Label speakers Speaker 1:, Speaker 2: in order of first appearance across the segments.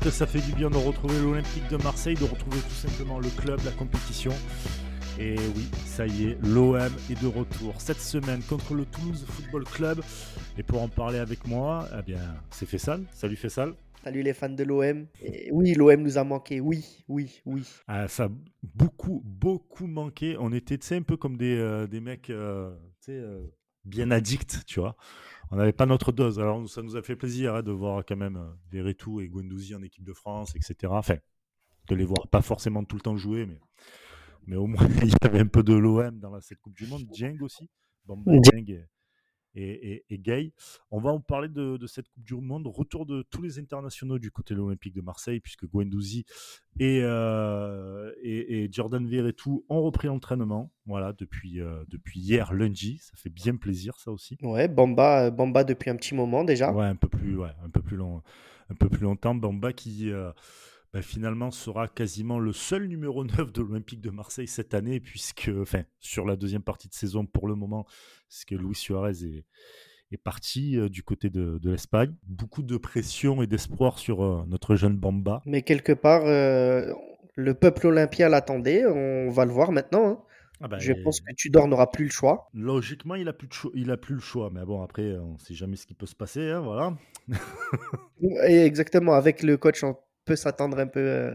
Speaker 1: Que ça fait du bien de retrouver l'Olympique de Marseille, de retrouver tout simplement le club, la compétition. Et oui, ça y est, l'OM est de retour cette semaine contre le Toulouse Football Club. Et pour en parler avec moi, eh bien, c'est Fessal. Salut Fessal.
Speaker 2: Salut les fans de l'OM. Oui, l'OM nous a manqué. Oui, oui, oui.
Speaker 1: Ah, ça a beaucoup, beaucoup manqué. On était, tu sais, un peu comme des, euh, des mecs, euh, tu sais, euh, bien addicts, tu vois on n'avait pas notre dose. Alors ça nous a fait plaisir hein, de voir quand même euh, Verretou et Guendouzi en équipe de France, etc. Enfin, de les voir pas forcément tout le temps jouer, mais, mais au moins il y avait un peu de l'OM dans cette Coupe du Monde. Dieng aussi. Bon, Dieng et, Gay. On va en parler de, cette Coupe du Monde. Retour de tous les internationaux du côté de l'Olympique de Marseille, puisque Guendouzi et, euh, et, et, Jordan Verretou ont repris l'entraînement. Voilà, depuis, euh, depuis hier, lundi. Ça fait bien plaisir, ça aussi.
Speaker 2: Ouais, Bamba, Bamba depuis un petit moment déjà.
Speaker 1: Ouais, un peu plus, ouais, un peu plus, long, un peu plus longtemps. Bamba qui. Euh, bah, finalement sera quasiment le seul numéro 9 de l'Olympique de Marseille cette année, puisque, enfin, sur la deuxième partie de saison pour le moment, c'est que Luis Suarez est, est parti euh, du côté de, de l'Espagne. Beaucoup de pression et d'espoir sur euh, notre jeune Bamba.
Speaker 2: Mais quelque part, euh, le peuple olympien l'attendait, on va le voir maintenant. Hein. Ah bah, Je pense que Tudor n'aura plus le choix.
Speaker 1: Logiquement, il a plus, il a plus le choix. Mais bon, après, on ne sait jamais ce qui peut se passer. Hein, voilà.
Speaker 2: et exactement, avec le coach en peut s'attendre un peu. Euh,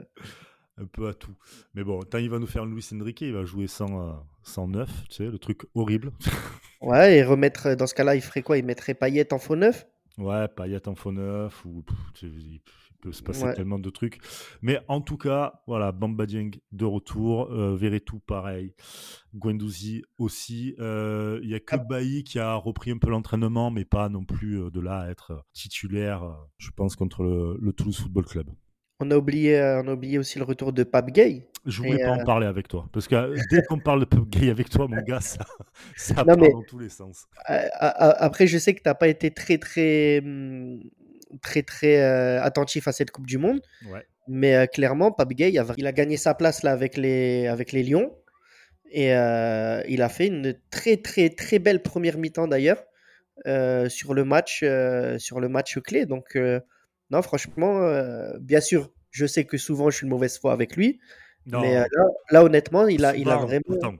Speaker 1: un peu à tout. Mais bon, tant il va nous faire Luis Enrique, il va jouer sans, 109, euh, tu sais, le truc horrible.
Speaker 2: ouais, et remettre, dans ce cas-là, il ferait quoi? Il mettrait Payet en faux neuf?
Speaker 1: Ouais, Payet en faux neuf, ou peut se passer tellement de trucs. Mais en tout cas, voilà, Bamba Dieng de retour, euh, Verretou pareil, Guendouzi aussi. Euh, il y a que ah. Bailly qui a repris un peu l'entraînement, mais pas non plus euh, de là à être titulaire, je pense, contre le, Toulouse Football Club.
Speaker 2: On a, oublié, on a oublié aussi le retour de Pape Gay.
Speaker 1: Je voulais pas en parler avec toi. Parce que dès qu'on parle de Pape Gay avec toi, mon gars, ça, ça part dans tous les sens.
Speaker 2: après, je sais que tu n'as pas été très, très hum, très très euh, attentif à cette Coupe du Monde. Mais euh, clairement, Pape Gay, il a gagné sa place là avec les, avec les Lions. Et euh, il a fait une très très très belle première mi-temps d'ailleurs sur le match sur le match clé. Donc non, franchement, bien sûr, je sais que souvent je suis une mauvaise foi avec lui. Mais là, honnêtement, il a, il a vraiment,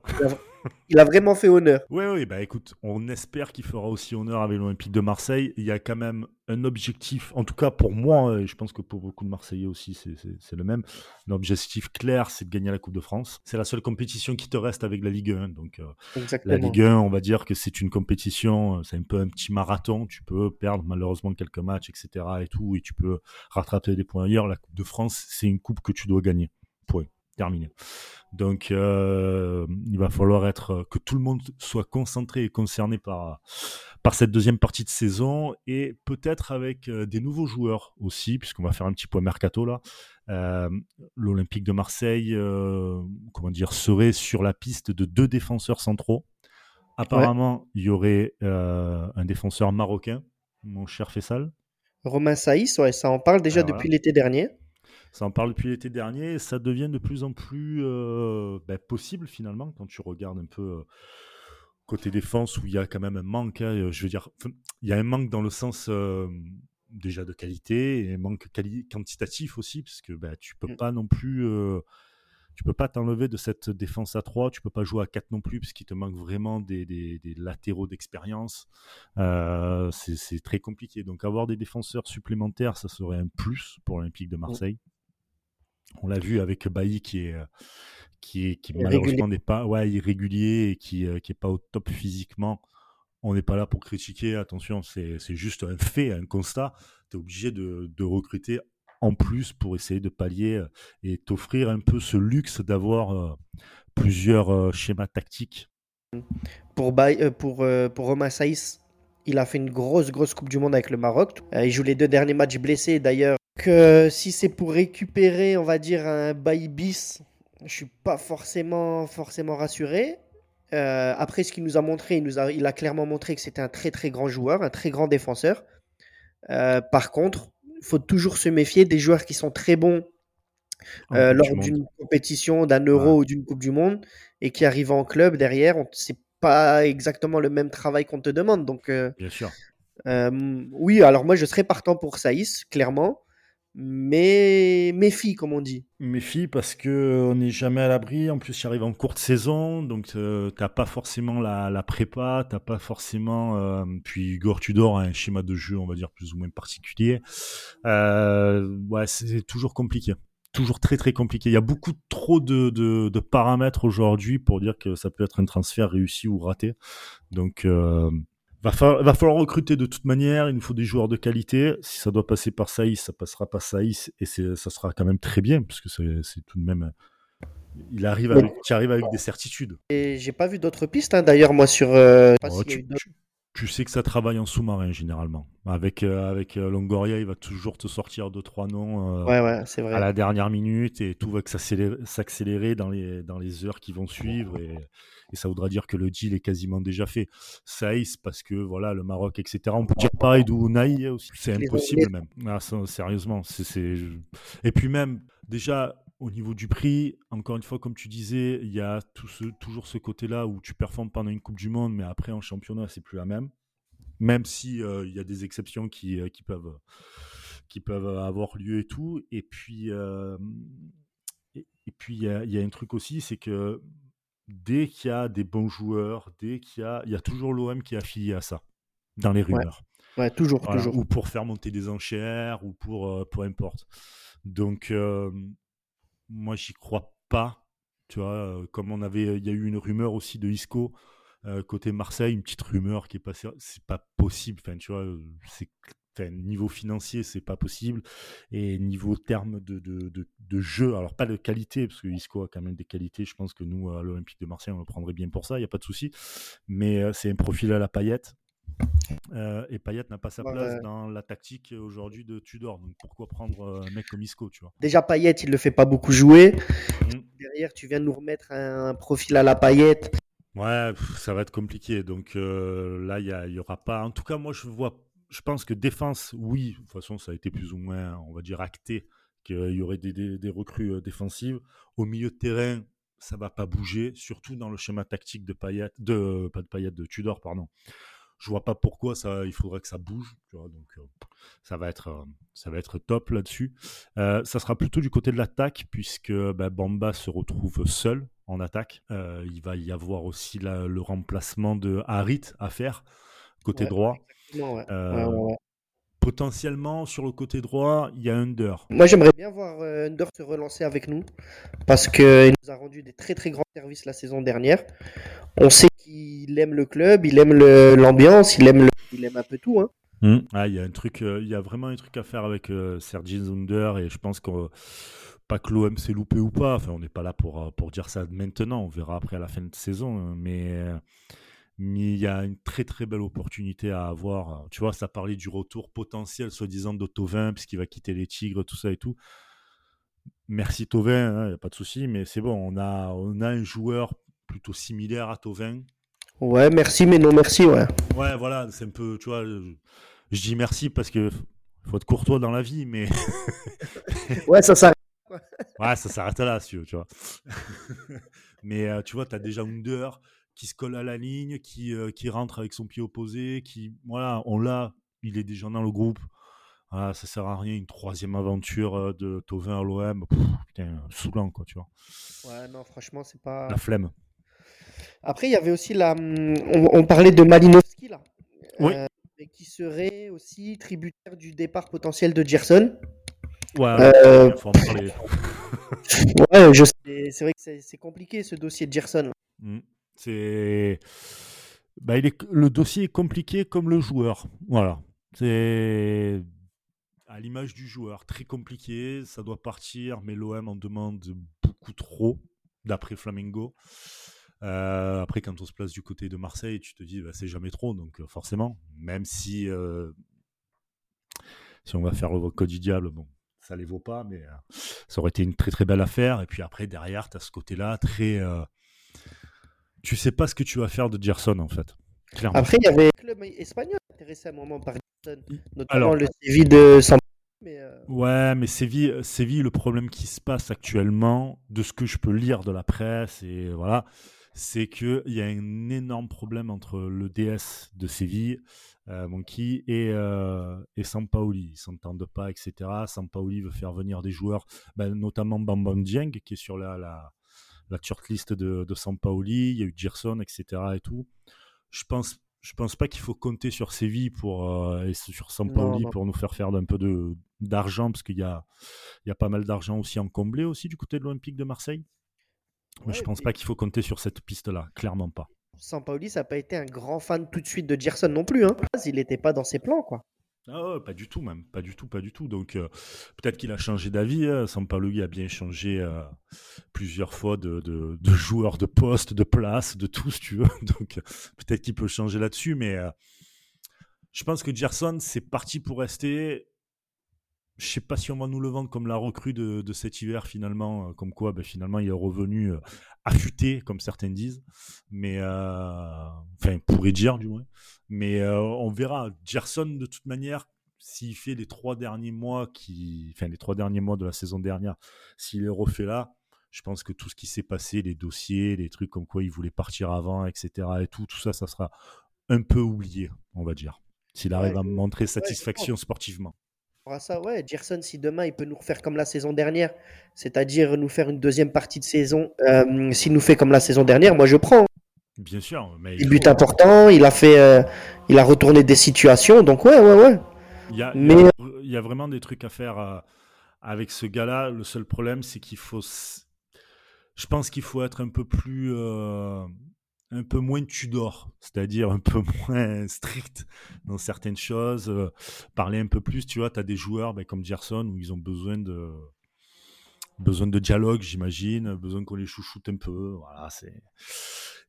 Speaker 2: il a vraiment fait honneur.
Speaker 1: Oui, oui, bah écoute, on espère qu'il fera aussi honneur avec l'Olympique de Marseille. Il y a quand même un objectif, en tout cas pour moi, et je pense que pour beaucoup de Marseillais aussi, c'est le même. Un objectif clair, c'est de gagner la Coupe de France. C'est la seule compétition qui te reste avec la Ligue 1. Donc, euh, la Ligue 1, on va dire que c'est une compétition, euh, c'est un peu un petit marathon. Tu peux perdre malheureusement quelques matchs, etc. et tout, et tu peux rattraper des points ailleurs. La Coupe de France, c'est une coupe que tu dois gagner. Point terminé. Donc, euh, il va falloir être que tout le monde soit concentré et concerné par par cette deuxième partie de saison et peut-être avec euh, des nouveaux joueurs aussi, puisqu'on va faire un petit point mercato là. Euh, L'Olympique de Marseille, comment dire, serait sur la piste de deux défenseurs centraux. Apparemment, il y aurait un défenseur marocain, mon cher Fessal.
Speaker 2: Romain Saïs, ouais, ça en parle déjà depuis l'été dernier.
Speaker 1: Ça en parle depuis l'été dernier et ça devient de plus en plus euh, ben, possible finalement quand tu regardes un peu euh, côté défense où il y a quand même un manque. Hein, je veux dire, il y a un manque dans le sens euh, déjà de qualité et un manque quantitatif aussi parce que ben, tu peux pas non plus. tu peux pas t'enlever de cette défense à 3, tu peux pas jouer à 4 non plus, parce qu'il te manque vraiment des, des, des latéraux d'expérience. c'est très compliqué. Donc avoir des défenseurs supplémentaires, ça serait un plus pour l'Olympique de mmh. Marseille. On l'a vu avec Bailly qui est, euh, qui, est, qui malheureusement n'est pas ouais, irrégulier et qui n'est euh, pas au top physiquement. On n'est pas là pour critiquer, attention, c'est juste un fait, un constat. Tu es obligé de, de, recruter en plus pour essayer de pallier euh, et t'offrir un peu ce luxe d'avoir plusieurs schémas tactiques.
Speaker 2: Pour, pour, pour Romain Saïs, il a fait une grosse, grosse Coupe du Monde avec le Maroc. il joue les deux derniers matchs blessés. D'ailleurs, que si c'est pour récupérer, on va dire, un bail bis, je suis pas forcément, forcément rassuré. Euh, après ce qu'il nous a montré, il, nous a, il a clairement montré que c'était un très très grand joueur, un très grand défenseur. Euh, par contre, il faut toujours se méfier des joueurs qui sont très bons euh, lors d'une compétition, d'un euro ou d'une Coupe du Monde et qui arrivent en club derrière. C'est pas exactement le même travail qu'on te demande. Donc,
Speaker 1: Bien sûr.
Speaker 2: oui, alors moi je serais partant pour Saïs, clairement. Mais méfie, comme on dit.
Speaker 1: Méfie parce que on n'est jamais à l'abri. En plus, tu arrives en courte saison, donc euh, t'as pas forcément la, la prépa, t'as pas forcément. Euh, puis Igor Tudor a un schéma de jeu, on va dire plus ou moins particulier. Euh, ouais, c'est toujours compliqué. Toujours très très compliqué. Il y a beaucoup trop de, de, de paramètres aujourd'hui pour dire que ça peut être un transfert réussi ou raté. Donc euh, Va, fa va, falloir recruter de toute manière. Il nous faut des joueurs de qualité. Si ça doit passer par Saïs, ça passera par Saïs et ça sera quand même très bien parce que c'est tout de même. Il arrive avec, tu arrives avec des certitudes.
Speaker 2: Et j'ai pas vu d'autres pistes hein, d'ailleurs moi sur. Euh,
Speaker 1: oh, tu, tu, tu, sais que ça travaille en sous-marin généralement. Avec euh, avec euh, Longoria, il va toujours te sortir deux trois noms
Speaker 2: ouais, ouais, vrai.
Speaker 1: à la dernière minute et tout va s'accélérer dans les dans les heures qui vont suivre et et ça voudra dire que le deal est quasiment déjà fait. Saïs, parce que voilà, le Maroc, etc. On peut dire pareil d'Ounaï aussi. C'est impossible même. Ah, ça, sérieusement. c'est Et puis même, déjà, au niveau du prix, encore une fois, comme tu disais, il y a tout ce, toujours ce côté-là où tu performes pendant une Coupe du Monde, mais après en championnat, c'est plus la même. Même si euh, il y a des exceptions qui, euh, qui, peuvent, qui peuvent avoir lieu et tout. Et puis, euh, et, puis il y a un truc aussi, c'est que dès qu'il y a des bons joueurs, dès qu'il y a, il y a toujours l'OM qui est affilié à ça, dans les rumeurs.
Speaker 2: Ouais, toujours, toujours.
Speaker 1: Ou pour faire monter des enchères, ou pour, euh, peu importe. Donc, euh, moi, j'y crois pas. Tu vois, euh, comme on avait, il y a eu une rumeur aussi de Isco côté Marseille, une petite rumeur qui est passée. C'est pas possible. Enfin, tu vois, c'est niveau financier, c'est pas possible. Et niveau terme de, de, de, jeu, alors pas de qualité, parce que Isco a quand même des qualités. Je pense que nous, à l'Olympique de Marseille, on le prendrait bien pour ça, il n'y a pas de souci. Mais euh, c'est un profil à la paillette. Euh, et Payet n'a pas sa place dans la tactique aujourd'hui de Tudor. Donc pourquoi prendre euh, un mec comme Isco, tu vois?
Speaker 2: Déjà Payet, il le fait pas beaucoup jouer. Mmh. Derrière, tu viens de nous remettre un profil à la paillette.
Speaker 1: Ouais, ça va être compliqué. Donc là, il y, y, aura pas. En tout cas, moi, je vois je pense que défense, oui, de toute façon, ça a été plus ou moins, on va dire, acté qu'il y aurait des, des, des recrues euh, défensives. Au milieu de terrain, ça va pas bouger, surtout dans le schéma tactique de Payet, de pas de Payet, de Tudor, pardon. Je vois pas pourquoi ça, il faudrait que ça bouge, tu vois, donc euh, ça va être, euh, ça va être top là-dessus. Euh, ça sera plutôt du côté de l'attaque puisque bah, Bamba se retrouve seul en attaque. Euh, il va y avoir aussi la, le remplacement de Harit à faire côté
Speaker 2: ouais.
Speaker 1: droit.
Speaker 2: Ouais.
Speaker 1: Euh,
Speaker 2: Ouais, ouais.
Speaker 1: potentiellement sur le côté droit, il y a Under.
Speaker 2: Moi, j'aimerais bien voir euh, Under se relancer avec nous parce qu'il nous a rendu des très très grands services la saison dernière. On sait qu'il aime le club, il aime l'ambiance, il aime le- il aime un peu tout. Hein.
Speaker 1: Ah, il y a un truc, euh, il y a vraiment un truc à faire avec euh, Sergi Zunder et je pense que pas que l'OM s'est loupé ou pas. Enfin, on n'est pas là pour euh, pour dire ça maintenant. On verra après à la fin de saison, hein, mais euh, mais il y a une très très belle opportunité à avoir. Tu vois, ça parlait du retour potentiel, soi-disant, de Tovin, puisqu'il va quitter les Tigres, tout ça et tout. Merci Tovin, il n'y a pas de souci, mais c'est bon, on a, on a un joueur plutôt similaire à Tovin.
Speaker 2: Ouais, merci, mais non merci, ouais.
Speaker 1: Ouais, voilà, c'est un peu, tu vois, je, je dis merci parce que faut être courtois dans la vie, mais
Speaker 2: Ouais, ça s'arrête.
Speaker 1: ouais, ça s'arrête là, si tu veux, tu vois. mais euh, tu vois, tu as déjà Under qui se colle à la ligne, qui, euh, qui rentre avec son pied opposé, qui, voilà, on l'a, il est déjà dans le groupe. Voilà, ça sert à rien, une troisième aventure euh, de Tovin à l'OM, putain, saoulant, quoi, tu vois.
Speaker 2: Ouais, non, franchement, c'est pas.
Speaker 1: La flemme.
Speaker 2: Après, il y avait aussi la. hum, On, on parlait de Malinowski, là.
Speaker 1: Oui.
Speaker 2: Euh, et qui serait aussi tributaire du départ potentiel de Gerson.
Speaker 1: Ouais,
Speaker 2: Euh,
Speaker 1: faut en parler.
Speaker 2: Ouais, je sais. C'est vrai que c'est c'est compliqué ce dossier de Gerson.
Speaker 1: Mm. C'est. Bah, il est... Le dossier est compliqué comme le joueur. Voilà. C'est. À l'image du joueur, très compliqué. Ça doit partir, mais l'OM en demande beaucoup trop, d'après Flamengo. Euh, après, quand on se place du côté de Marseille, tu te dis, bah, c'est jamais trop, donc euh, forcément, même si, euh, si on va faire le code du diable, bon, ça les vaut pas, mais ça aurait été une très très belle affaire. Et puis après, derrière, tu as ce côté-là très. Euh, tu sais pas ce que tu vas faire de Gerson, en fait. Clairement.
Speaker 2: Après, il y avait un club espagnol intéressé à un moment par Gerson, notamment
Speaker 1: Alors-
Speaker 2: le Séville de San mais euh,
Speaker 1: Ouais, mais Séville, Séville, le problème qui se passe actuellement, de ce que je peux lire de la presse, et voilà, c'est qu'il y a un énorme problème entre le DS de Séville, euh, Monkey, et, euh, et Sampaoli. Ils s'entendent pas, etc. Sampaoli veut faire venir des joueurs, ben, notamment Bambam Dieng, qui est sur la, la, la shortlist de, de Sampaoli. Il y a eu Gerson, etc. et tout. Je pense je pense pas qu'il faut compter sur Séville pour euh, et sur Sampaoli pour nous faire faire un peu de d'argent parce qu'il y a il y a pas mal d'argent aussi en comblé aussi du côté de l'Olympique de Marseille. Mais je pense pas qu'il faut compter sur cette piste-là, clairement pas.
Speaker 2: Sampaoli, ça n'a pas été un grand fan tout de suite de Gerson non plus. Hein. Il n'était pas dans ses plans, quoi.
Speaker 1: Ah pas du tout même, pas du tout, pas du tout. Donc euh, peut-être qu'il a changé d'avis. Hein. Sampaoli a bien changé euh, plusieurs fois de, joueur de poste, de place, de tout, si tu veux. Donc peut-être qu'il peut changer là-dessus, mais euh, je pense que Gerson c'est parti pour rester je sais pas si on va nous le vendre comme la recrue de, de cet hiver finalement, euh, comme quoi ben, finalement il est revenu euh, affûté comme certains disent, mais euh, enfin pourrait dire du moins, mais euh, on verra. Gerson de toute manière, s'il fait les trois derniers mois qui, enfin les trois derniers mois de la saison dernière, s'il est refait là, je pense que tout ce qui s'est passé, les dossiers, les trucs comme quoi il voulait partir avant, etc. et tout, tout ça, ça sera un peu oublié, on va dire, s'il arrive à montrer satisfaction sportivement
Speaker 2: ça, ouais. Gerson, si demain il peut nous refaire comme la saison dernière, c'est-à-dire nous faire une deuxième partie de saison, euh, s'il nous fait comme la saison dernière, moi je prends.
Speaker 1: Bien sûr.
Speaker 2: Mais il, but important, il a fait, euh, il a retourné des situations, donc ouais, ouais, ouais.
Speaker 1: Il y a, mais... il y a vraiment des trucs à faire euh, avec ce gars-là. Le seul problème, c'est qu'il faut. Je pense qu'il faut être un peu plus un peu moins Tudor, c'est-à-dire un peu moins strict dans certaines choses, euh, parler un peu plus, tu vois, tu as des joueurs ben, comme Gerson où ils ont besoin de besoin de dialogue, j'imagine, besoin qu'on les chouchoute un peu, voilà, c'est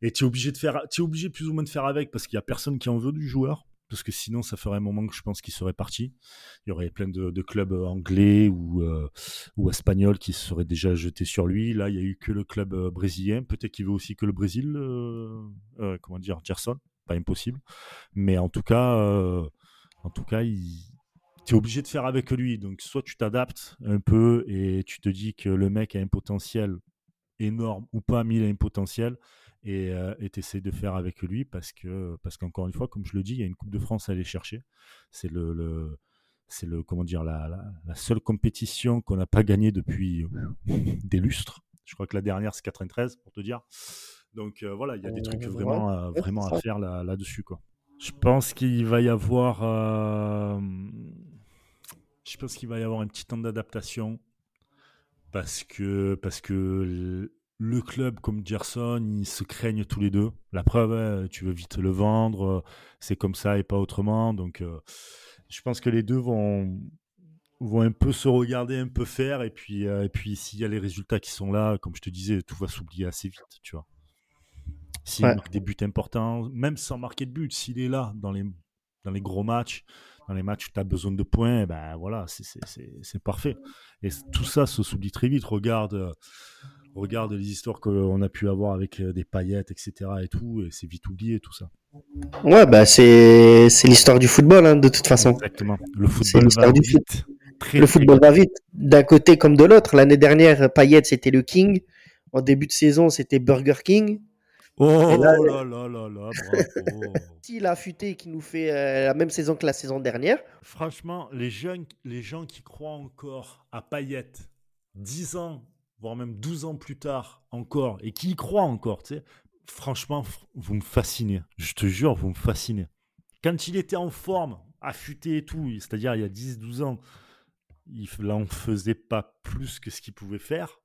Speaker 1: et tu es obligé de faire es obligé plus ou moins de faire avec parce qu'il y a personne qui en veut du joueur parce que sinon ça ferait un moment que je pense qu'il serait parti. Il y aurait plein de, clubs anglais ou, euh, ou espagnols qui se seraient déjà jetés sur lui. Là, il n'y a eu que le club euh, brésilien. Peut-être qu'il veut aussi que le Brésil, euh, comment dire, Gerson, pas impossible. Mais en tout cas, en tout cas, tu es obligé de faire avec lui. Donc, soit tu t'adaptes un peu et tu te dis que le mec a un potentiel énorme ou pas, mais il a un potentiel et euh, essaies de faire avec lui parce que parce qu'encore une fois, comme je le dis, il y a une Coupe de France à aller chercher. C'est le, le c'est le comment dire la, la, seule compétition qu'on n'a pas gagnée depuis des lustres. Je crois que la dernière c'est 93 pour te dire. Donc euh, voilà, il y a des trucs vraiment à, vraiment à faire là, là-dessus quoi. Je pense qu'il va y avoir euh, je pense qu'il va y avoir un petit temps d'adaptation parce que parce que le club comme Gerson, ils se craignent tous les deux. La preuve, tu veux vite le vendre, c'est comme ça et pas autrement. Donc, euh, je pense que les deux vont, vont un peu se regarder, un peu faire. Et puis, euh, et puis s'il y a les résultats qui sont là, comme je te disais, tout va s'oublier assez vite, tu vois. S'il marque des buts importants, même sans marquer de but, s'il est là dans les, dans les gros matchs, dans les matchs où tu as besoin de points, ben voilà, c'est parfait. Et tout ça se s'oublie très vite. Regarde regarde les histoires qu'on a pu avoir avec euh, des paillettes, etc. et tout, et c'est vite oublié tout ça.
Speaker 2: Ouais, bah c'est l'histoire du football, hein, de toute façon.
Speaker 1: Exactement. Le football va vite.
Speaker 2: le football va vite, d'un côté comme de l'autre. L'année dernière, Payet, c'était le King. En début de saison, c'était Burger King.
Speaker 1: Oh là, là là là là, bravo.
Speaker 2: S'il a affûté qui nous fait euh, la même saison que la saison dernière.
Speaker 1: Franchement, les jeunes, les gens qui croient encore à Payet, 10 ans voire même 12 ans plus tard encore, et qui y croit encore, tu franchement, vous me fascinez. Je te jure, vous me fascinez. Quand il était en forme, affûté et tout, c'est-à-dire il y a 10-12 ans, il n'en faisait pas plus que ce qu'il pouvait faire.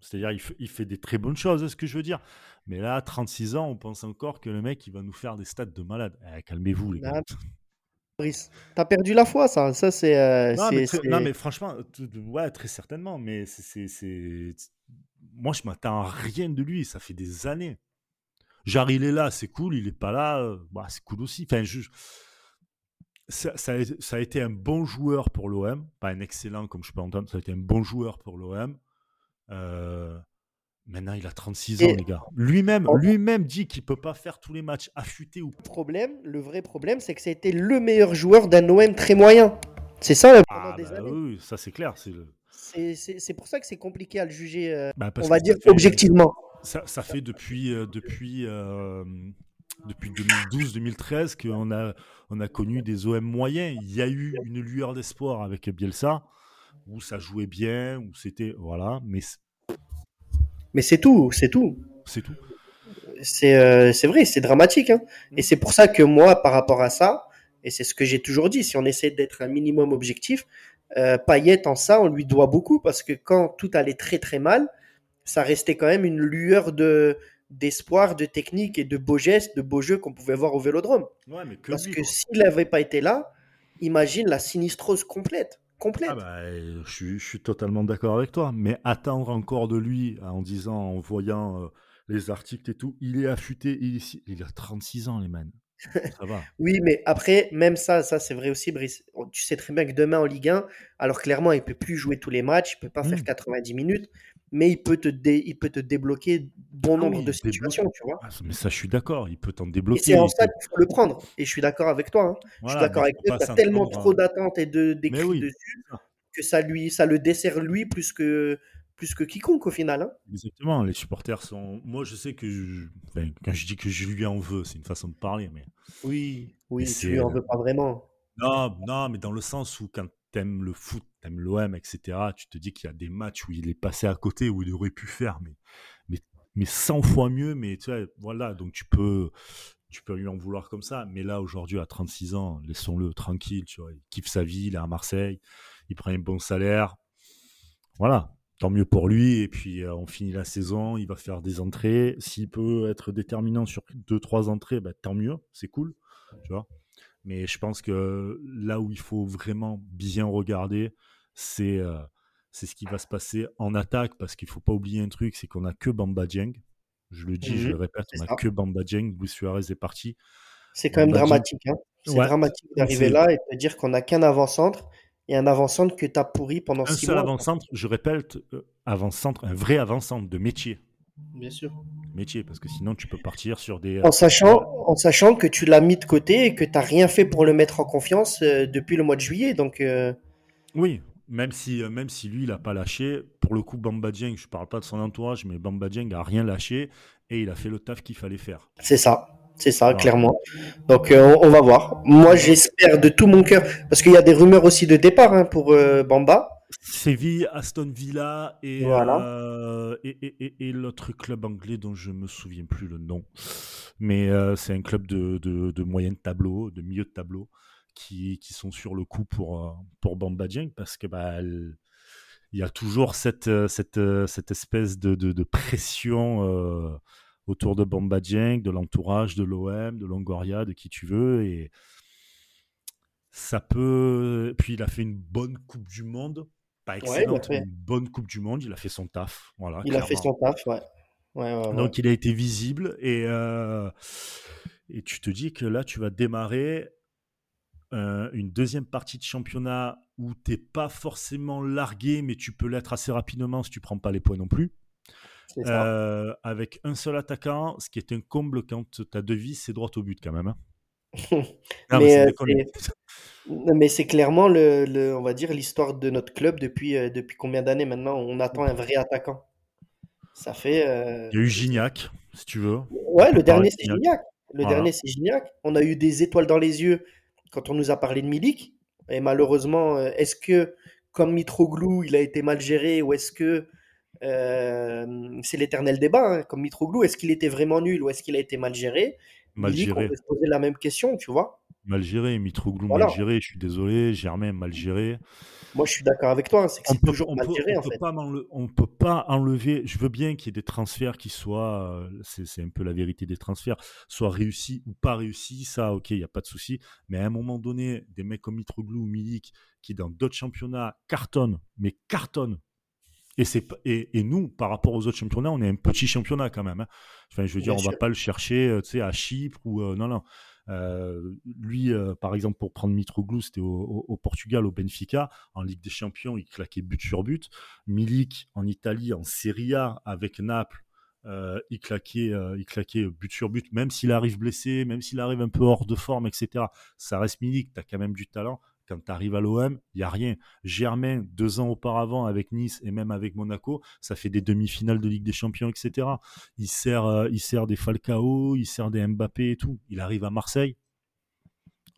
Speaker 1: C'est-à-dire, il, fait des très bonnes choses, ce que je veux dire. Mais là, à 36 ans, on pense encore que le mec, il va nous faire des stats de malade. Eh, calmez-vous, les gars.
Speaker 2: Brice. T'as perdu la foi, ça. Ça, c'est. Euh,
Speaker 1: non, mais franchement, ouais, très certainement. Mais c'est. Moi, je m'attends à rien de lui. Ça fait des années. Genre, il est là, c'est cool. Il est pas là, euh, bah, c'est cool aussi. Enfin, je... ça, ça, a, ça, a, été un bon joueur pour l'OM. Pas un excellent, comme je peux entendre. Ça a été un bon joueur pour l'OM. Euh, Maintenant, il a 36 ans, les gars. Lui-même, lui-même dit qu'il peut pas faire tous les matchs affûtés ou.
Speaker 2: Le problème, le vrai problème, c'est que c'était le meilleur joueur d'un OM très moyen. C'est ça
Speaker 1: pendant ah, des bah années. Oui, ça c'est clair.
Speaker 2: C'est pour ça que c'est compliqué à le juger, euh, bah, on va dire objectivement.
Speaker 1: ça, ça, fait depuis, euh, depuis, euh, depuis 2012-2013 qu'on a, on a connu des OM moyens. Il y a eu une lueur d'espoir avec Bielsa, où ça jouait bien, où c'était. Voilà, mais.
Speaker 2: Mais c'est tout, c'est tout.
Speaker 1: C'est tout.
Speaker 2: C'est euh, vrai, c'est dramatique. Hein. Et c'est pour ça que moi, par rapport à ça, et c'est ce que j'ai toujours dit, si on essaie d'être un minimum objectif, euh, Payet en ça, on lui doit beaucoup parce que quand tout allait très très mal, ça restait quand même une lueur de d'espoir, de technique et de beaux gestes, de beaux jeux qu'on pouvait voir au Vélodrome.
Speaker 1: Ouais, mais que
Speaker 2: parce
Speaker 1: lui,
Speaker 2: que s'il n'avait pas été là, imagine la sinistrose complète, complète.
Speaker 1: Ah bah, euh, je, suis, je suis totalement d'accord avec toi. Mais attendre encore de lui en disant, en voyant euh, les articles et tout, il est affûté, il, est ici- il a 36 ans, les man. Ça va.
Speaker 2: Oui, mais après, même ça, ça c'est vrai aussi, Brice. Tu sais très bien que demain en Ligue 1, alors clairement, il peut plus jouer tous les matchs, il peut pas faire
Speaker 1: Mm.
Speaker 2: 90 minutes, mais il peut te, dé- il peut te débloquer bon
Speaker 1: Ah
Speaker 2: nombre
Speaker 1: oui,
Speaker 2: de situations, tu vois.
Speaker 1: Ah, mais ça, je suis d'accord. Il peut t'en
Speaker 2: Et
Speaker 1: débloquer.
Speaker 2: c'est en ça qu'il faut le prendre. Et je suis d'accord avec toi. hein. je suis d'accord avec toi. Tu as tellement trop d'attentes et de, d'écrits
Speaker 1: oui.
Speaker 2: dessus que ça, lui, ça le dessert lui plus que, plus que quiconque au final. hein.
Speaker 1: Exactement, les supporters sont. Moi, je sais que. je- enfin, quand je dis que je lui en veux, c'est une façon de parler, mais.
Speaker 2: Oui, oui,
Speaker 1: Mais
Speaker 2: tu lui en
Speaker 1: euh,
Speaker 2: veux pas vraiment.
Speaker 1: Non, non, mais dans le sens où quand t'aimes le foot, t'aimes l'OM, etc., tu te dis qu'il y a des matchs où il est passé à côté, où il aurait pu faire, mais, mais, mais 100 fois mieux, mais tu voilà, donc tu peux, tu peux lui en vouloir comme ça. Mais là, aujourd'hui, à 36 ans, laissons-le tranquille, tu vois, il kiffe sa vie, il est à Marseille, il prend un bon salaire. Voilà, tant mieux pour lui. Et puis, euh, on finit la saison, il va faire des entrées. S'il peut être déterminant sur deux, trois entrées, bah, tant mieux, c'est cool. Mais je pense que là où il faut vraiment bien regarder, c'est euh, c'est ce qui va se passer en attaque, parce qu'il faut pas oublier un truc, c'est qu'on a que Bamba Dieng. Je le dis, je
Speaker 2: Mhm,
Speaker 1: le répète, on a
Speaker 2: ça.
Speaker 1: que Bamba Dieng. Luis Suarez est parti.
Speaker 2: C'est quand même
Speaker 1: Bamba
Speaker 2: dramatique. Hein. C'est
Speaker 1: Ouais,
Speaker 2: dramatique d'arriver là et de dire qu'on n'a qu'un avant-centre et un avant-centre que tu as pourri pendant
Speaker 1: Un
Speaker 2: six
Speaker 1: seul
Speaker 2: mois.
Speaker 1: avant-centre, je répète, euh, avant-centre, un vrai avant-centre de métier.
Speaker 2: Bien sûr.
Speaker 1: Métier, parce que sinon tu peux partir sur des.
Speaker 2: En sachant, en sachant que tu l'as mis de côté et que tu n'as rien fait pour le mettre en confiance euh, depuis le mois de juillet. Donc, euh,
Speaker 1: Oui, même si, euh, même si lui, il n'a pas lâché. Pour le coup, Bamba Dieng, je parle pas de son entourage, mais Bamba Dieng a rien lâché et il a fait le taf qu'il fallait faire.
Speaker 2: c'est ça. C'est ça,
Speaker 1: Voilà.
Speaker 2: clairement. Donc, euh, on, on va voir. Moi, j'espère de tout mon cœur, parce qu'il y a des rumeurs aussi de départ hein, pour euh, Bamba.
Speaker 1: Séville, Aston Villa et,
Speaker 2: Voilà.
Speaker 1: euh, et, et- et- l'autre club anglais dont je me souviens plus le nom. Mais euh, c'est un club de, de, de moyenne tableau, de milieu de tableau, qui, qui sont sur le coup pour, euh, pour Bamba Dieng parce que bah, elle- il y a toujours cette, cette, cette espèce de, de, de pression euh, autour de Bamba Dieng, de l'entourage de l'OM, de Longoria, de qui tu veux. Et ça peut. Puis il a fait une bonne Coupe du Monde. Pas excellente, mais bonne Coupe du Monde. Il a fait son taf. Voilà,
Speaker 2: Il a fait son taf, ouais.
Speaker 1: Donc il a été visible et, euh, et tu te dis que là tu vas démarrer euh, une deuxième partie de championnat où t'es pas forcément largué mais tu peux l'être assez rapidement si tu prends pas les points non plus. Euh, avec un seul attaquant, ce qui est un comble quand ta devise c'est droit au but quand même. hein. Non,
Speaker 2: Mais,
Speaker 1: c'est
Speaker 2: euh. Non, Mais c'est clairement le, le- on va dire l'histoire de notre club depuis, euh, depuis combien d'années maintenant? On attend un vrai attaquant. Ça fait euh,
Speaker 1: Il y a eu Gignac, si tu veux.
Speaker 2: ouais le dernier c'est
Speaker 1: Gignac.
Speaker 2: Gignac. Le
Speaker 1: Voilà.
Speaker 2: dernier c'est Gignac. On a eu des étoiles dans les yeux quand on nous a parlé de Milik et malheureusement est-ce que comme Mitroglou il a été mal géré ou est-ce que euh, c'est l'éternel débat hein, comme Mitroglou est-ce qu'il était vraiment nul ou est-ce qu'il a été mal géré?
Speaker 1: Mal
Speaker 2: Milik,
Speaker 1: géré.
Speaker 2: on peut se poser la même question tu vois.
Speaker 1: Mal géré, Mitroglou
Speaker 2: Voilà.
Speaker 1: mal géré, je suis désolé, Germain mal géré.
Speaker 2: Moi je suis d'accord avec toi hein, c'est que c'est
Speaker 1: peut,
Speaker 2: toujours
Speaker 1: on
Speaker 2: mal
Speaker 1: peut-
Speaker 2: géré
Speaker 1: on
Speaker 2: en
Speaker 1: peut
Speaker 2: fait.
Speaker 1: pas on peut pas enlever. Je veux bien qu'il y ait des transferts qui soient, euh, c'est un peu la vérité des transferts, soient réussis ou pas réussis. Ça, ok, il y a pas de souci. Mais à un moment donné, des mecs comme Mitroglou ou Milik qui dans d'autres championnats cartonnent, mais cartonnent. Et, et, et nous, par rapport aux autres championnats, on est un petit championnat quand même. hein. Enfin, je veux dire,
Speaker 2: Bien
Speaker 1: on va
Speaker 2: sûr.
Speaker 1: pas le chercher, euh, tu sais, à Chypre ou euh, non, non. Euh, lui, euh, par exemple, pour prendre Mitroglou, c'était au, au- au Portugal, au Benfica, en Ligue des Champions, il claquait but sur but. Milik en Italie, en Serie A avec Naples, euh, il claquait, il claquait but sur but, même s'il arrive blessé, même s'il arrive un peu hors de forme, etc. Ça reste Milik, t'as quand même du talent. Quand tu arrives à l'OM, il n'y a rien. Germain, deux ans auparavant avec Nice et même avec Monaco, ça fait des demi-finales de Ligue des Champions, etc. Il sert, euh, il sert des Falcao, il sert des Mbappé et tout. Il arrive à Marseille,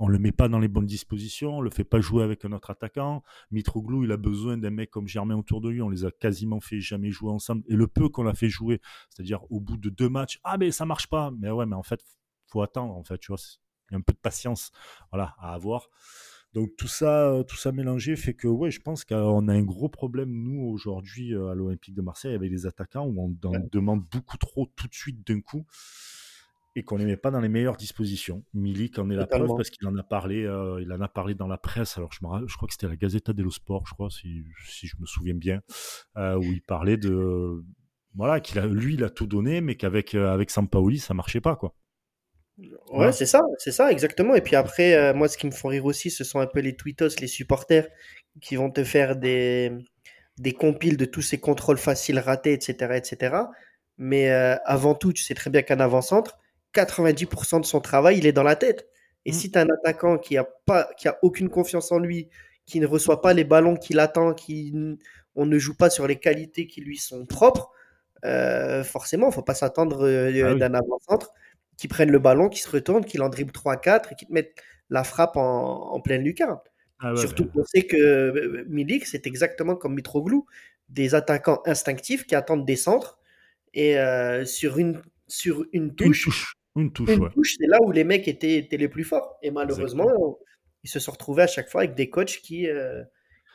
Speaker 1: on le met pas dans les bonnes dispositions, on le fait pas jouer avec un autre attaquant. Mitroglou, il a besoin d'un mec comme Germain autour de lui. On les a quasiment fait jamais jouer ensemble. Et le peu qu'on l'a fait jouer, c'est-à-dire au bout de deux matchs, ah mais ça marche pas. Mais ouais, mais en fait, faut attendre. En fait, tu il y a un peu de patience, voilà, à avoir. Donc tout ça, tout ça mélangé fait que ouais, je pense qu'on a un gros problème nous aujourd'hui euh, à l'Olympique de Marseille avec les attaquants où on, on demande beaucoup trop tout de suite d'un coup et qu'on les met pas dans les meilleures dispositions. Milik en est la preuve parce qu'il en a parlé, euh, il en a parlé dans la presse. Alors je, me, je crois que c'était la Gazeta dello Sport, je crois, si, si je me souviens bien, euh, où il parlait de voilà qu'il a lui il a tout donné, mais qu'avec euh, avec Sampaoli ça marchait pas quoi.
Speaker 2: Ouais, c'est ça, c'est ça exactement. Et puis après, moi ce qui me font rire aussi, ce sont un peu les tweetos, les supporters qui vont te faire des des compiles de tous ces contrôles faciles ratés, etc., etc. Mais avant tout, tu sais très bien qu'un avant-centre 90% de son travail, il est dans la tête. Et mm. si tu as un attaquant qui a, pas, qui a aucune confiance en lui, qui ne reçoit pas les ballons qu'il attend, qui on ne joue pas sur les qualités qui lui sont propres, euh, forcément, il faut pas s'attendre euh, ah d'un avant-centre qui prenne le ballon, qui se retourne, qui en dribble 3-4 et qui te mette la frappe en, pleine lucarne. Ah Surtout qu'on sait que euh, Milik, c'est exactement comme Mitroglou, des attaquants instinctifs qui attendent des centres et sur une, sur une touche,
Speaker 1: une touche,
Speaker 2: c'est là où les mecs étaient, étaient, les plus forts. Et malheureusement, ils se sont retrouvés à chaque fois avec des coachs qui, euh,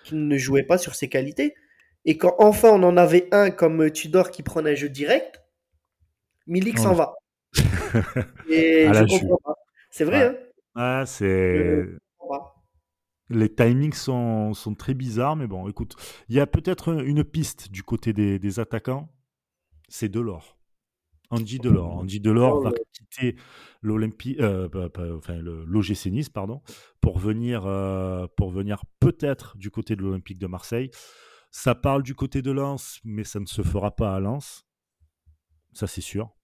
Speaker 2: qui ne jouaient pas sur ses qualités. Et quand enfin on en avait un comme Tudor qui prenait un jeu direct, Milik s'en va. Et je comprends pas. C'est vrai,
Speaker 1: hein c'est. Les timings sont, sont, très bizarres, mais bon, écoute, il y a peut-être une piste du côté des, des attaquants, c'est de l'or. Andy Delors. Andy Delors va quitter l'Olympique, euh, enfin l'OGC Nice, pardon, pour venir, euh, pour venir peut-être du côté de l'Olympique de Marseille. Ça parle du côté de Lens, mais ça ne se fera pas à Lens. Ça, c'est sûr.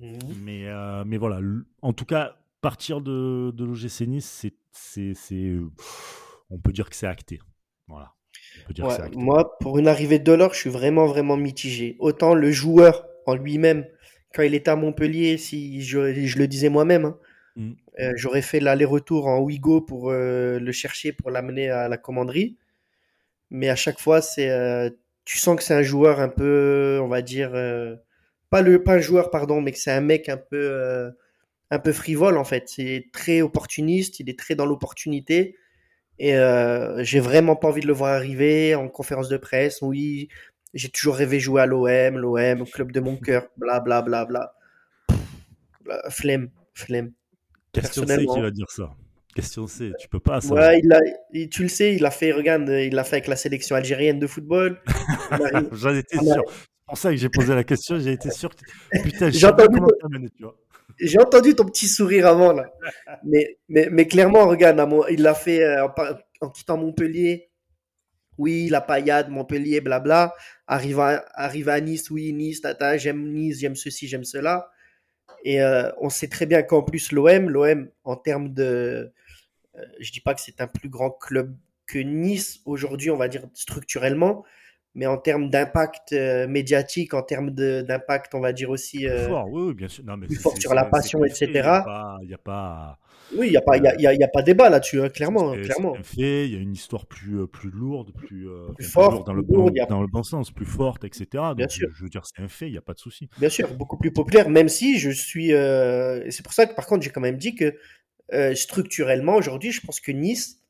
Speaker 1: Mmh. Mais, euh, mais voilà, en tout cas, partir de, de l'OGC Nice, c'est, c'est, on peut dire que c'est acté. Voilà.
Speaker 2: moi, pour une arrivée de Delors, je suis vraiment, vraiment mitigé. Autant le joueur en lui-même quand il était à Montpellier, si je, le disais moi-même, hein, mm. euh, j'aurais fait l'aller-retour en Ouigo pour euh, le chercher, pour l'amener à la commanderie. Mais à chaque fois, c'est, tu sens que c'est un joueur un peu, on va dire, pas, le, pas un joueur, pardon, mais que c'est un mec un peu, un peu frivole en fait. C'est très opportuniste, il est très dans l'opportunité. Et j'ai vraiment pas envie de le voir arriver en conférence de presse. Oui, j'ai toujours rêvé jouer à l'OM, l'OM, club de mon cœur, bla bla bla bla. Flemme, flemme.
Speaker 1: Question C qui va dire ça. Question C, tu peux pas.
Speaker 2: Ça. Ouais, il a, tu le sais, il a fait, regarde, il l'a fait avec la sélection algérienne de football.
Speaker 1: J'en étais sûr. C'est pour ça que j'ai posé la question, j'ai été sûr que. Putain, j'ai entendu,
Speaker 2: ton... J'ai entendu ton petit sourire avant, là. mais, mais, mais clairement, regarde, il l'a fait euh, en, en quittant Montpellier oui, la paillade, Montpellier, blabla. Arrive à, arrive à Nice, oui, Nice, tata, j'aime Nice, j'aime ceci, j'aime cela. Et euh, on sait très bien qu'en plus, l'OM, l'OM, en termes de. Euh, je dis pas que c'est un plus grand club que Nice aujourd'hui, on va dire structurellement, mais en termes d'impact euh, médiatique, en termes d'impact, on va dire aussi.
Speaker 1: fort, oui, bien sûr.
Speaker 2: plus fort sur la passion, etc.
Speaker 1: Il n'y a pas.
Speaker 2: Oui, il n'y a, pas, y a, y a, pas débat là-dessus, hein, clairement. clairement.
Speaker 1: fait, il y a une histoire plus, euh, plus lourde, plus, euh, forte, dans, le bon, dans le bon sens, plus forte, etc. Donc, Bien sûr. Je veux dire, c'est un fait, il n'y a pas de souci.
Speaker 2: Bien sûr, beaucoup plus populaire, même si je suis. Euh, c'est pour ça que, par contre, j'ai quand même dit que structurellement, aujourd'hui, je pense que Nice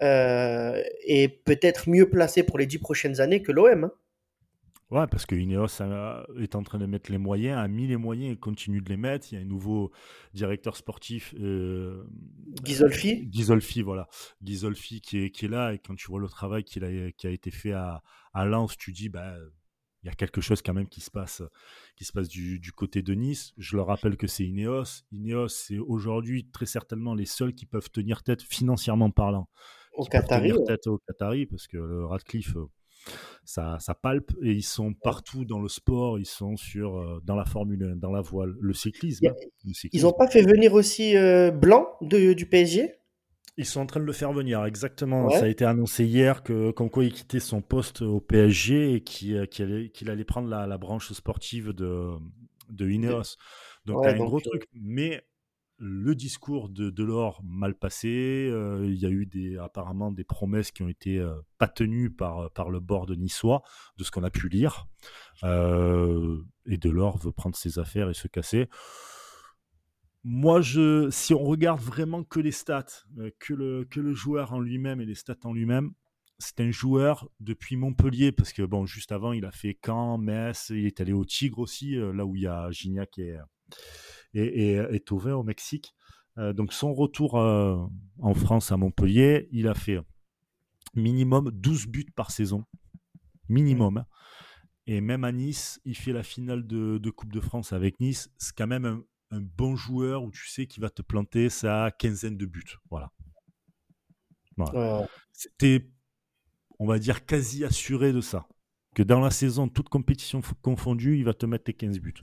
Speaker 2: est peut-être mieux placé pour les dix prochaines années que l'OM. Hein.
Speaker 1: Ouais, parce que Ineos est en train de mettre les moyens, a mis les moyens et continue de les mettre. Il y a un nouveau directeur sportif. Euh,
Speaker 2: Ghisolfi
Speaker 1: Ghisolfi, voilà. Ghisolfi qui est, qui est là et quand tu vois le travail qu'il a, qui a été fait à, à Lens, tu dis, bah, il y a quelque chose quand même qui se passe, qui se passe du, du côté de Nice. Je le rappelle que c'est Ineos. Ineos, c'est aujourd'hui très certainement les seuls qui peuvent tenir tête financièrement parlant.
Speaker 2: Au Qatari.
Speaker 1: Tenir tête au Qatari parce que le Radcliffe ça, ça palpe et ils sont partout dans le sport, ils sont sur, euh, dans la Formule 1, dans la voile, le cyclisme.
Speaker 2: Ils n'ont pas fait venir aussi euh, Blanc de, du PSG
Speaker 1: Ils sont en train de le faire venir, exactement. Ça a été annoncé hier que comme quoi il quittait son poste au PSG et qu'il allait, allait, prendre la, branche sportive de, de Ineos. Donc, un gros truc. Mais le discours de Delors mal passé. Euh, il y a eu des, apparemment des promesses qui ont été euh, pas tenues par, par le bord de niçois, de ce qu'on a pu lire. Euh, et Delors veut prendre ses affaires et se casser. Moi, je, si on regarde vraiment que les stats, que, le, que le joueur en lui-même et les stats en lui-même, c'est un joueur depuis Montpellier, parce que bon, juste avant, il a fait Caen, Metz, il est allé au Tigre aussi, là où il y a Gignac et, et, et, au Mexique. Euh, donc son retour euh, en France à Montpellier, il a fait minimum 12 buts par saison. Minimum. Et même à Nice, il fait la finale de, Coupe de France avec Nice. C'est quand même un, bon joueur où tu sais qu'il va te planter sa quinzaine de buts. Voilà. C'était, on va dire, quasi assuré de ça. Que dans la saison, toute compétition confondue, il va te mettre tes 15 buts.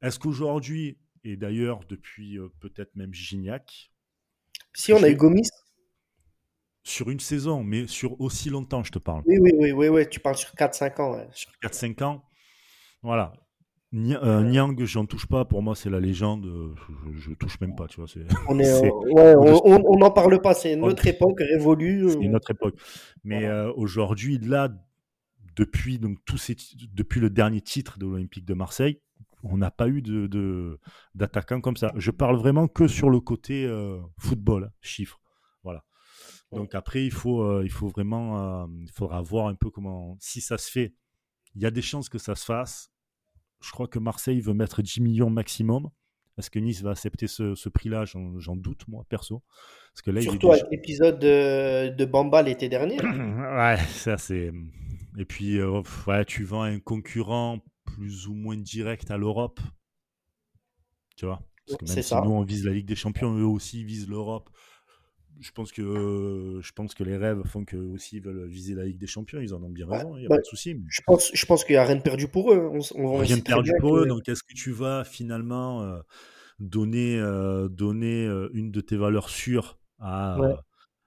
Speaker 1: Est-ce qu'aujourd'hui, et d'ailleurs depuis euh, peut-être même Gignac.
Speaker 2: Si on a eu Gomis
Speaker 1: Sur une saison, mais sur aussi longtemps, je te parle.
Speaker 2: Oui, oui, oui, oui, oui tu parles sur 4-5 ans.
Speaker 1: Sur 4-5 ans, voilà. Euh, Niang, j'en touche pas. Pour moi, c'est la légende. Je, ne touche même pas, tu vois.
Speaker 2: On n'en parle pas. C'est une autre époque révolue.
Speaker 1: C'est une autre époque. Mais euh, aujourd'hui, là, depuis donc tous ces, depuis le dernier titre de l'Olympique de Marseille, on n'a pas eu de, d'attaquants comme ça. Je parle vraiment que sur le côté euh, football, chiffres. Voilà. Donc après, il faut, euh, il faut vraiment, euh, il faudra voir un peu comment, si ça se fait. Il y a des chances que ça se fasse. Je crois que Marseille veut mettre 10 millions maximum. Est-ce que Nice va accepter ce, prix-là? J'en, doute, moi, perso. Parce que là,
Speaker 2: Surtout avec l'épisode de, de, Bamba l'été dernier.
Speaker 1: ouais, ça c'est. Et puis, ouais, tu vends un concurrent plus ou moins direct à l'Europe. Tu vois Parce que même si nous, on vise la Ligue des Champions, eux aussi visent l'Europe. Je pense, que, je pense que les rêves font qu'eux aussi veulent viser la Ligue des Champions. Ils en ont bien raison, il n'y a pas de souci.
Speaker 2: Je pense, je pense qu'il n'y a rien de perdu pour eux.
Speaker 1: On, rien de perdu pour eux. Donc, est-ce que tu vas finalement euh, donner, euh, donner euh, une de tes valeurs sûres à,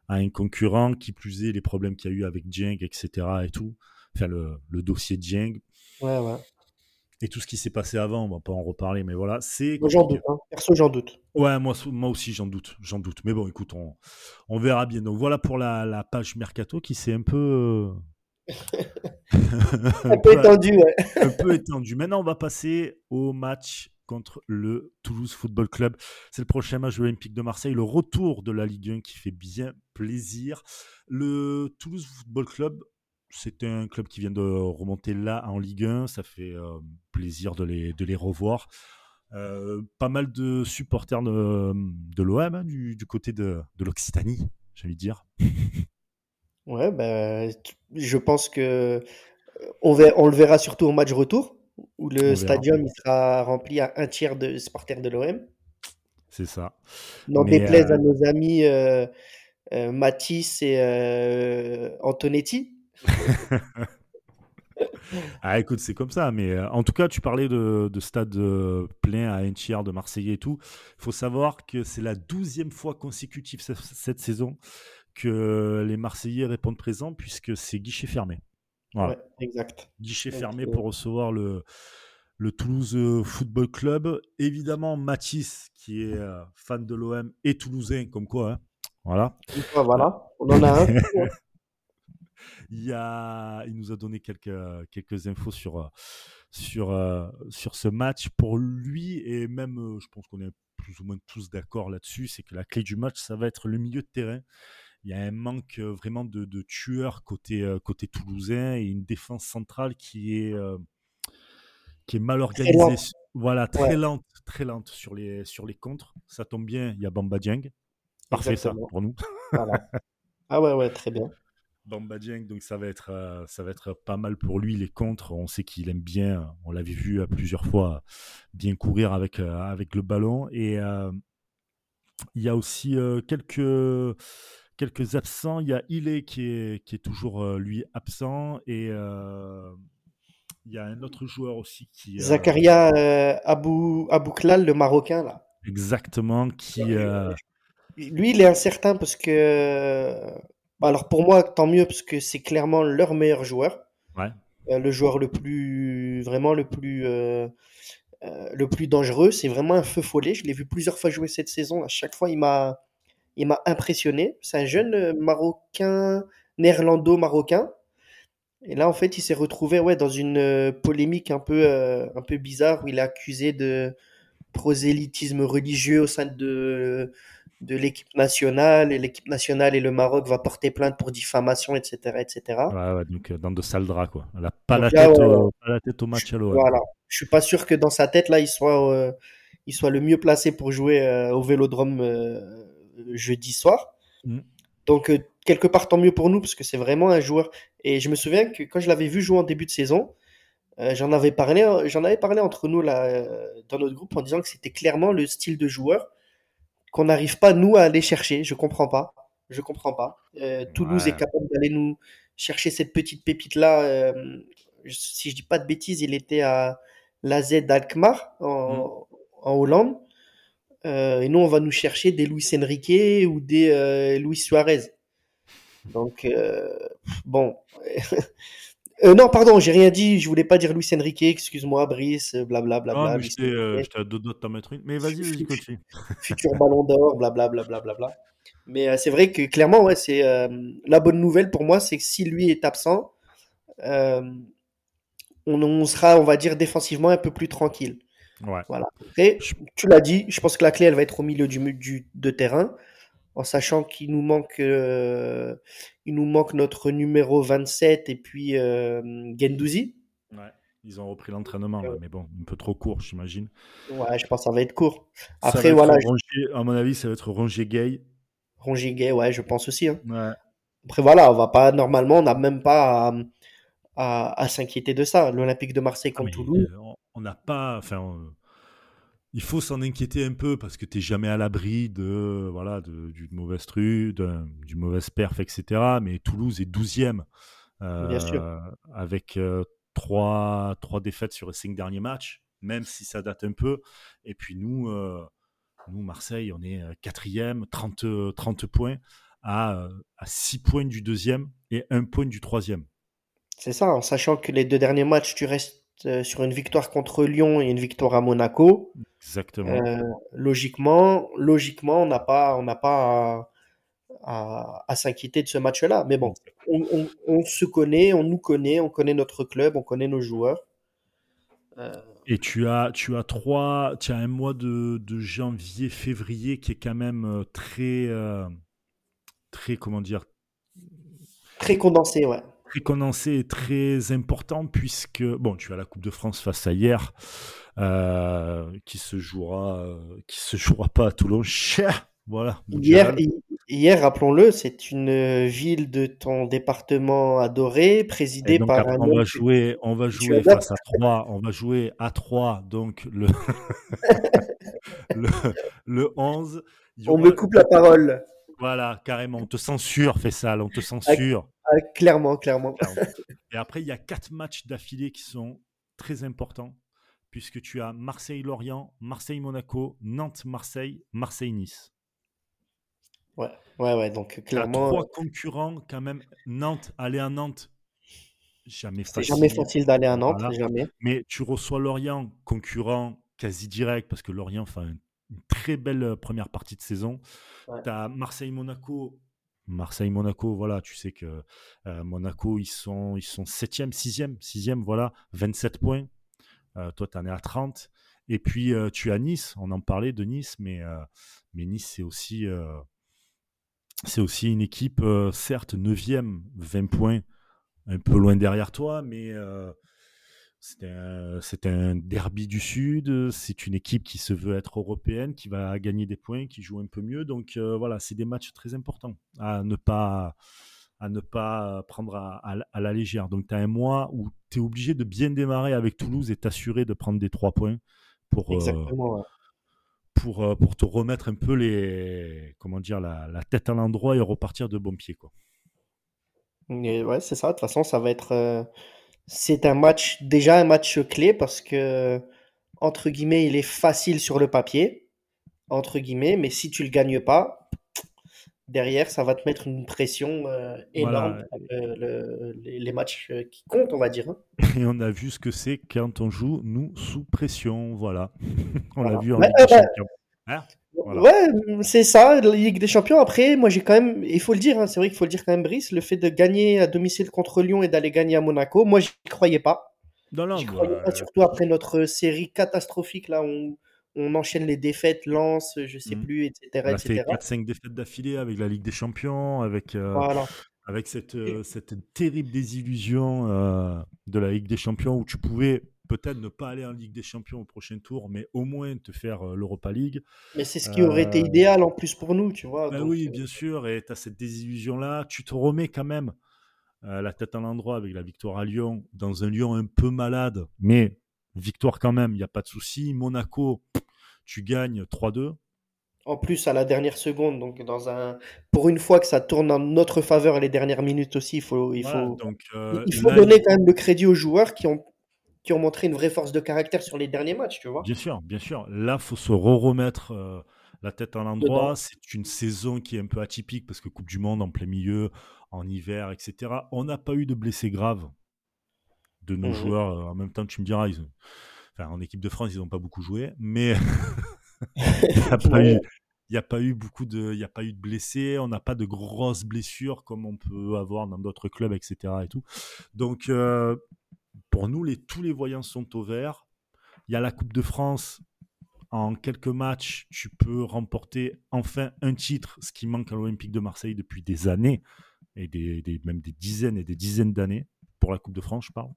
Speaker 1: à un concurrent qui plus est les problèmes qu'il y a eu avec Jeng, etc. et tout? Enfin, le, le dossier de Jeng.
Speaker 2: Ouais, ouais
Speaker 1: et tout ce qui s'est passé avant, on va pas en reparler, mais voilà, c'est.
Speaker 2: J'en doute, hein. perso, j'en doute.
Speaker 1: Ouais, moi, moi aussi, j'en doute, j'en doute. Mais bon, écoute, on, on verra bien. Donc voilà pour la, la page mercato qui s'est un peu.
Speaker 2: un peu étendu, ouais.
Speaker 1: un peu étendu. Maintenant, on va passer au match contre le Toulouse Football Club. C'est le prochain match de l'Olympique de Marseille, le retour de la Ligue 1 qui fait bien plaisir. Le Toulouse Football Club, c'est un club qui vient de remonter là en Ligue 1. Ça fait euh, plaisir de les, de les revoir. Euh, pas mal de supporters de, de l'OM, hein, du, du, côté de, de l'Occitanie, j'ai envie de dire.
Speaker 2: Ouais, ben, je pense que on, on, le verra surtout au match retour, où le stadium il sera rempli à un tiers de supporters de l'OM.
Speaker 1: C'est ça.
Speaker 2: N'en déplaise à euh, nos amis Matisse et Antonetti.
Speaker 1: ah, écoute, c'est comme ça. Mais euh, en tout cas, tu parlais de, stade euh, plein à un tiers de Marseillais et tout. Il faut savoir que c'est la douzième fois consécutive cette, saison que les Marseillais répondent présent puisque c'est guichet fermé.
Speaker 2: Voilà. exact.
Speaker 1: Guichet fermé pour recevoir le, le Toulouse Football Club. Évidemment, Mathis, qui est euh, fan de l'OM et toulousain, comme quoi. Hein. Voilà.
Speaker 2: Voilà, on en a un.
Speaker 1: il, a, il nous a donné quelques, quelques infos sur, sur, sur ce match. Pour lui, et même, je pense qu'on est plus ou moins tous d'accord là-dessus, c'est que la clé du match, ça va être le milieu de terrain. Il y a un manque vraiment de, de tueurs côté, côté toulousain et une défense centrale qui est, qui est mal organisée. Voilà, très lente, très lente sur les, sur les contres. Ça tombe bien, il y a Bamba Dieng. Parfait ça pour nous.
Speaker 2: Ah ouais, ouais, très bien.
Speaker 1: Bamba Dieng, donc ça va être euh, ça va être pas mal pour lui les contres. On sait qu'il aime bien, on l'avait vu à plusieurs fois bien courir avec euh, avec le ballon et euh, il y a aussi quelques quelques absents. Il y a Ile qui est qui est toujours lui absent et il y a un autre joueur aussi qui
Speaker 2: Zakaria Abou Abouklal le marocain là.
Speaker 1: Exactement qui
Speaker 2: Lui, il est incertain parce que. Bah, Alors pour moi, tant mieux parce que c'est clairement leur meilleur joueur.
Speaker 1: Ouais.
Speaker 2: Euh, le joueur le plus. Vraiment le plus. euh, euh, le plus dangereux. C'est vraiment un feu follet. Je l'ai vu plusieurs fois jouer cette saison. À chaque fois, il m'a. Il m'a impressionné. C'est un jeune Marocain, néerlando-marocain. Et là, en fait, il s'est retrouvé ouais, dans une polémique un peu, un peu bizarre où il est accusé de prosélytisme religieux au sein de, de l'équipe nationale. Et l'équipe nationale et le Maroc va porter plainte pour diffamation, etc. etc.
Speaker 1: Ouais, ouais, donc euh, dans de sales draps, quoi. Elle a pas, la tête, au, pas la tête au match à l'OM.
Speaker 2: Voilà. Je suis pas sûr que dans sa tête, là, il soit, euh, il soit le mieux placé pour jouer euh, au Vélodrome euh, jeudi soir.
Speaker 1: Mm.
Speaker 2: Donc, quelque part, tant mieux pour nous, parce que c'est vraiment un joueur. Et je me souviens que quand je l'avais vu jouer en début de saison, j'en avais parlé, j'en avais parlé entre nous là, dans notre groupe en disant que c'était clairement le style de joueur qu'on n'arrive pas, nous, à aller chercher. Je comprends pas. Je comprends pas. Euh, Toulouse
Speaker 1: Ouais.
Speaker 2: est capable d'aller nous chercher cette petite pépite-là. euh, je- si je dis pas de bêtises, il était à l'AZ d'Alkmaar en, en Hollande. Euh, et nous, on va nous chercher des Luis Enrique ou des euh, Luis Suarez. Donc, euh, bon. Euh, non, pardon, j'ai rien dit. Je voulais pas dire Luis Enrique. Excuse-moi, Brice. Blablabla.
Speaker 1: Non, mais
Speaker 2: Luis
Speaker 1: j'étais euh, à deux de t'en mettre une. Mais vas-y, vas-y, continue.
Speaker 2: futur ballon d'or, blablabla. Blablabla. Mais euh, c'est vrai que clairement, ouais, c'est euh, la bonne nouvelle pour moi, c'est que si lui est absent, euh, on, on sera, on va dire, défensivement un peu plus tranquille.
Speaker 1: Ouais.
Speaker 2: Voilà.
Speaker 1: Je-
Speaker 2: tu l'as dit, je pense que la clé, elle va être au milieu du, du de terrain, en sachant qu'il nous manque, euh, il nous manque notre numéro 27 et puis euh, Gendouzi.
Speaker 1: Ouais. Ils ont repris l'entraînement, là, mais bon, un peu trop court, j'imagine.
Speaker 2: Ouais, je pense que ça va être court. Après,
Speaker 1: être
Speaker 2: voilà,
Speaker 1: Rongier- à mon avis, ça va être Rongier Gay.
Speaker 2: Rongier Gay, ouais, je pense aussi. hein.
Speaker 1: Ouais.
Speaker 2: Après, voilà, on va pas, normalement, on n'a même pas à, à- à s'inquiéter de ça. L'Olympique de Marseille
Speaker 1: Ah,
Speaker 2: contre
Speaker 1: mais,
Speaker 2: Toulouse.
Speaker 1: euh, on- on n'a pas. Enfin, on- il faut s'en inquiéter un peu parce que tu n'es jamais à l'abri de voilà de- d'une mauvaise true, d'un- d'une mauvaise perf, etc. Mais Toulouse est 12e
Speaker 2: Bien sûr.
Speaker 1: euh, avec euh, trois, trois défaites sur les cinq derniers matchs, même si ça date un peu. Et puis nous, euh, nous Marseille, on est euh, quatrième, 30, 30 points à, euh, à 6 points du deuxième et 1 point du troisième.
Speaker 2: C'est ça, en sachant que les deux derniers matchs, tu restes euh, sur une victoire contre Lyon et une victoire à Monaco.
Speaker 1: Exactement.
Speaker 2: Euh, logiquement, logiquement, on n'a pas, on n'a pas à, à- à s'inquiéter de ce match-là. Mais bon, on, on- on se connaît, on nous connaît, on connaît notre club, on connaît nos joueurs. Euh,
Speaker 1: Et tu as, tu as trois, tu as un mois de, de janvier, février qui est quand même euh, très, euh, très, comment dire,
Speaker 2: très condensé, ouais.
Speaker 1: très condensé et très important puisque, bon, tu as la Coupe de France face à hier, qui se jouera, euh, qui se jouera pas à Toulon. Cher, voilà.
Speaker 2: Hier, rappelons-le, c'est une ville de ton département adoré, présidée
Speaker 1: donc
Speaker 2: par un
Speaker 1: on va jouer, on va jouer face à 3, on va jouer à 3, donc le, le, le 11. il y
Speaker 2: On
Speaker 1: aura-
Speaker 2: me coupe la parole.
Speaker 1: Voilà, carrément, on te censure, Fessal, on te censure.
Speaker 2: Ah, clairement, clairement.
Speaker 1: Et après, il y a quatre matchs d'affilée qui sont très importants, puisque tu as Marseille-Lorient, Marseille-Monaco, Nantes-Marseille, Marseille-Nice.
Speaker 2: Ouais, ouais, ouais. Donc,
Speaker 1: Tu as
Speaker 2: clairement,
Speaker 1: trois concurrents quand même. Nantes, aller à Nantes, jamais
Speaker 2: c'est
Speaker 1: facile.
Speaker 2: jamais facile d'aller à Nantes,
Speaker 1: Voilà.
Speaker 2: jamais.
Speaker 1: Mais tu reçois Lorient, concurrent quasi direct, parce que Lorient fait un- une très belle euh, première partie de saison.
Speaker 2: Ouais.
Speaker 1: Tu as Marseille-Monaco. Marseille-Monaco, voilà, tu sais que euh, Monaco, ils sont, ils sont 7e, 6e, 6e, voilà, 27 points. Euh, toi, tu en es à 30. Et puis, euh, tu as Nice, on en parlait de Nice, mais, euh, Nice, c'est aussi, une équipe, certes, 9e, 20 points, un peu loin derrière toi, mais c'est un, derby du Sud. C'est une équipe qui se veut être européenne, qui va gagner des points, qui joue un peu mieux. Donc voilà, c'est des matchs très importants à ne pas, à ne pas prendre à, à la- à la légère. Donc tu as un mois où tu es obligé de bien démarrer avec Toulouse et t'assurer de prendre des trois points pour, euh,
Speaker 2: Exactement. ouais.
Speaker 1: pour, euh, pour te remettre un peu les, comment dire, la, la tête à l'endroit et repartir de bon pied. Quoi.
Speaker 2: Et ouais, c'est ça. De toute façon, ça va être. euh, C'est un match, déjà un match clé parce que, entre guillemets, il est facile sur le papier. Entre guillemets, mais si tu le gagnes pas, derrière, ça va te mettre une pression euh, énorme les, matchs euh, qui comptent, on va dire. Hein.
Speaker 1: Et on a vu ce que c'est quand on joue, nous, sous pression. Voilà. on l'a vu en Ligue des Champions.
Speaker 2: Hein, ouais, c'est ça, la Ligue des Champions. Après, moi, j'ai quand même, il faut le dire, hein, c'est vrai qu'il faut le dire quand même, Brice, le fait de gagner à domicile contre Lyon et d'aller gagner à Monaco, moi, j'y croyais pas. Non, non, croyais pas, surtout après notre série catastrophique là, on, on enchaîne les défaites, lance, je sais mmh. plus, etc.
Speaker 1: On a fait 4-5 défaites d'affilée avec la Ligue des Champions, avec, euh, avec cette, euh, cette terrible désillusion euh, de la Ligue des Champions où tu pouvais peut-être ne pas aller en Ligue des Champions au prochain tour, mais au moins te faire l'Europa League.
Speaker 2: Mais c'est ce qui aurait été idéal en plus pour nous, tu vois.
Speaker 1: Ben oui, bien sûr, et tu as cette désillusion-là, tu te remets quand même la tête à l'endroit avec la victoire à Lyon, dans un Lyon un peu malade, mais victoire quand même, il n'y a pas de souci. Monaco, tu gagnes 3-2.
Speaker 2: En plus, à la dernière seconde, donc dans un, pour une fois que ça tourne en notre faveur les dernières minutes aussi, il faut, il faut, donc, euh, il faut donner quand même le crédit aux joueurs qui ont, qui ont montré une vraie force de caractère sur les derniers matchs, tu vois.
Speaker 1: Bien sûr, bien sûr. Là, faut se re-remettre euh, la tête à l'endroit. C'est une saison qui est un peu atypique parce que Coupe du Monde en plein milieu, en hiver, etc. On n'a pas eu de blessés graves de nos mmh joueurs. En même temps, tu me diras, ils en équipe de France, ils n'ont pas beaucoup joué, mais il n'y a, pas eu, a pas eu beaucoup de, il y a pas eu de blessés, on n'a pas de grosses blessures comme on peut avoir dans d'autres clubs, etc. Et tout. Donc, euh, pour nous, les, tous les voyants sont au vert. Il y a la Coupe de France. En quelques matchs, tu peux remporter enfin un titre, ce qui manque à l'Olympique de Marseille depuis des années, et des, même des dizaines et des dizaines d'années pour la Coupe de France, je parle,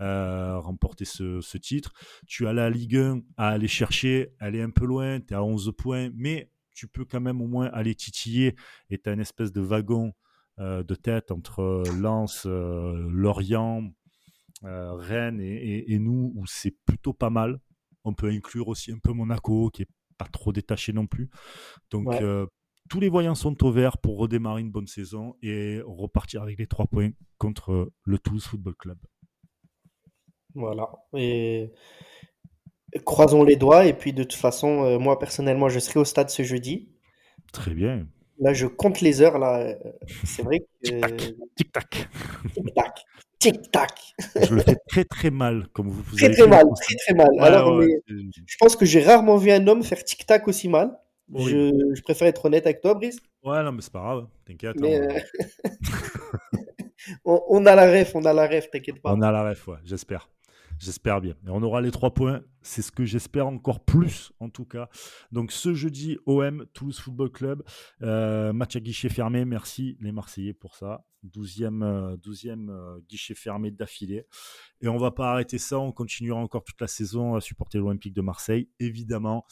Speaker 1: euh, remporter ce, titre. Tu as la Ligue 1 à aller chercher, elle est un peu loin, tu es à 11 points, mais tu peux quand même au moins aller titiller et tu as une espèce de wagon euh, de tête entre Lens, euh, Lorient, Rennes et, nous, où c'est plutôt pas mal. On peut inclure aussi un peu Monaco, qui est pas trop détaché non plus. Donc, tous les voyants sont au vert pour redémarrer une bonne saison et repartir avec les trois points contre le Toulouse Football Club.
Speaker 2: Voilà. Et croisons les doigts. Et puis de toute façon, euh, moi personnellement, je serai au stade ce jeudi.
Speaker 1: Très bien.
Speaker 2: Là, je compte les heures. Là, c'est vrai que.
Speaker 1: Tic-tac.
Speaker 2: Tic-tac. Tic-tac.
Speaker 1: je le fais très très mal, comme vous, vous
Speaker 2: très, très mal, très très mal. Alors, je pense que j'ai rarement vu un homme faire tic-tac aussi mal. Je, préfère être honnête avec toi, Brice.
Speaker 1: Ouais, non, mais c'est pas grave, t'inquiète. Euh,
Speaker 2: on, a la ref, on a la ref, t'inquiète pas.
Speaker 1: On a la ref, ouais, j'espère. J'espère bien. Et on aura les trois points. C'est ce que j'espère encore plus, en tout cas. Donc, ce jeudi, OM, Toulouse Football Club. Euh, match à guichet fermé. Merci, les Marseillais, pour ça. 12e, 12e euh, guichet fermé d'affilée. Et on va pas arrêter ça. On continuera encore toute la saison à supporter l'Olympique de Marseille, évidemment.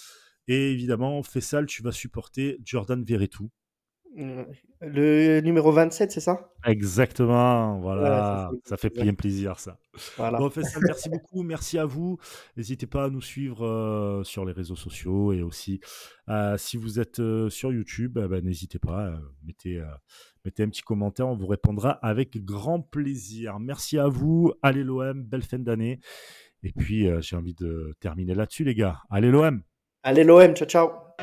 Speaker 1: Et évidemment, Fessal, tu vas supporter Jordan Verretou.
Speaker 2: Le numéro 27, c'est ça?
Speaker 1: Exactement, voilà, ça, fait bien plaisir ça. Bon, Fessal, merci beaucoup, merci à vous. N'hésitez pas à nous suivre euh, sur les réseaux sociaux et aussi euh, si vous êtes euh, sur YouTube, eh ben, n'hésitez pas, mettez, mettez un petit commentaire, on vous répondra avec grand plaisir. Merci à vous, allez l'OM, belle fin d'année. Et puis j'ai envie de terminer là-dessus les gars. Allez l'OM
Speaker 2: Allez l'OM, ciao ciao.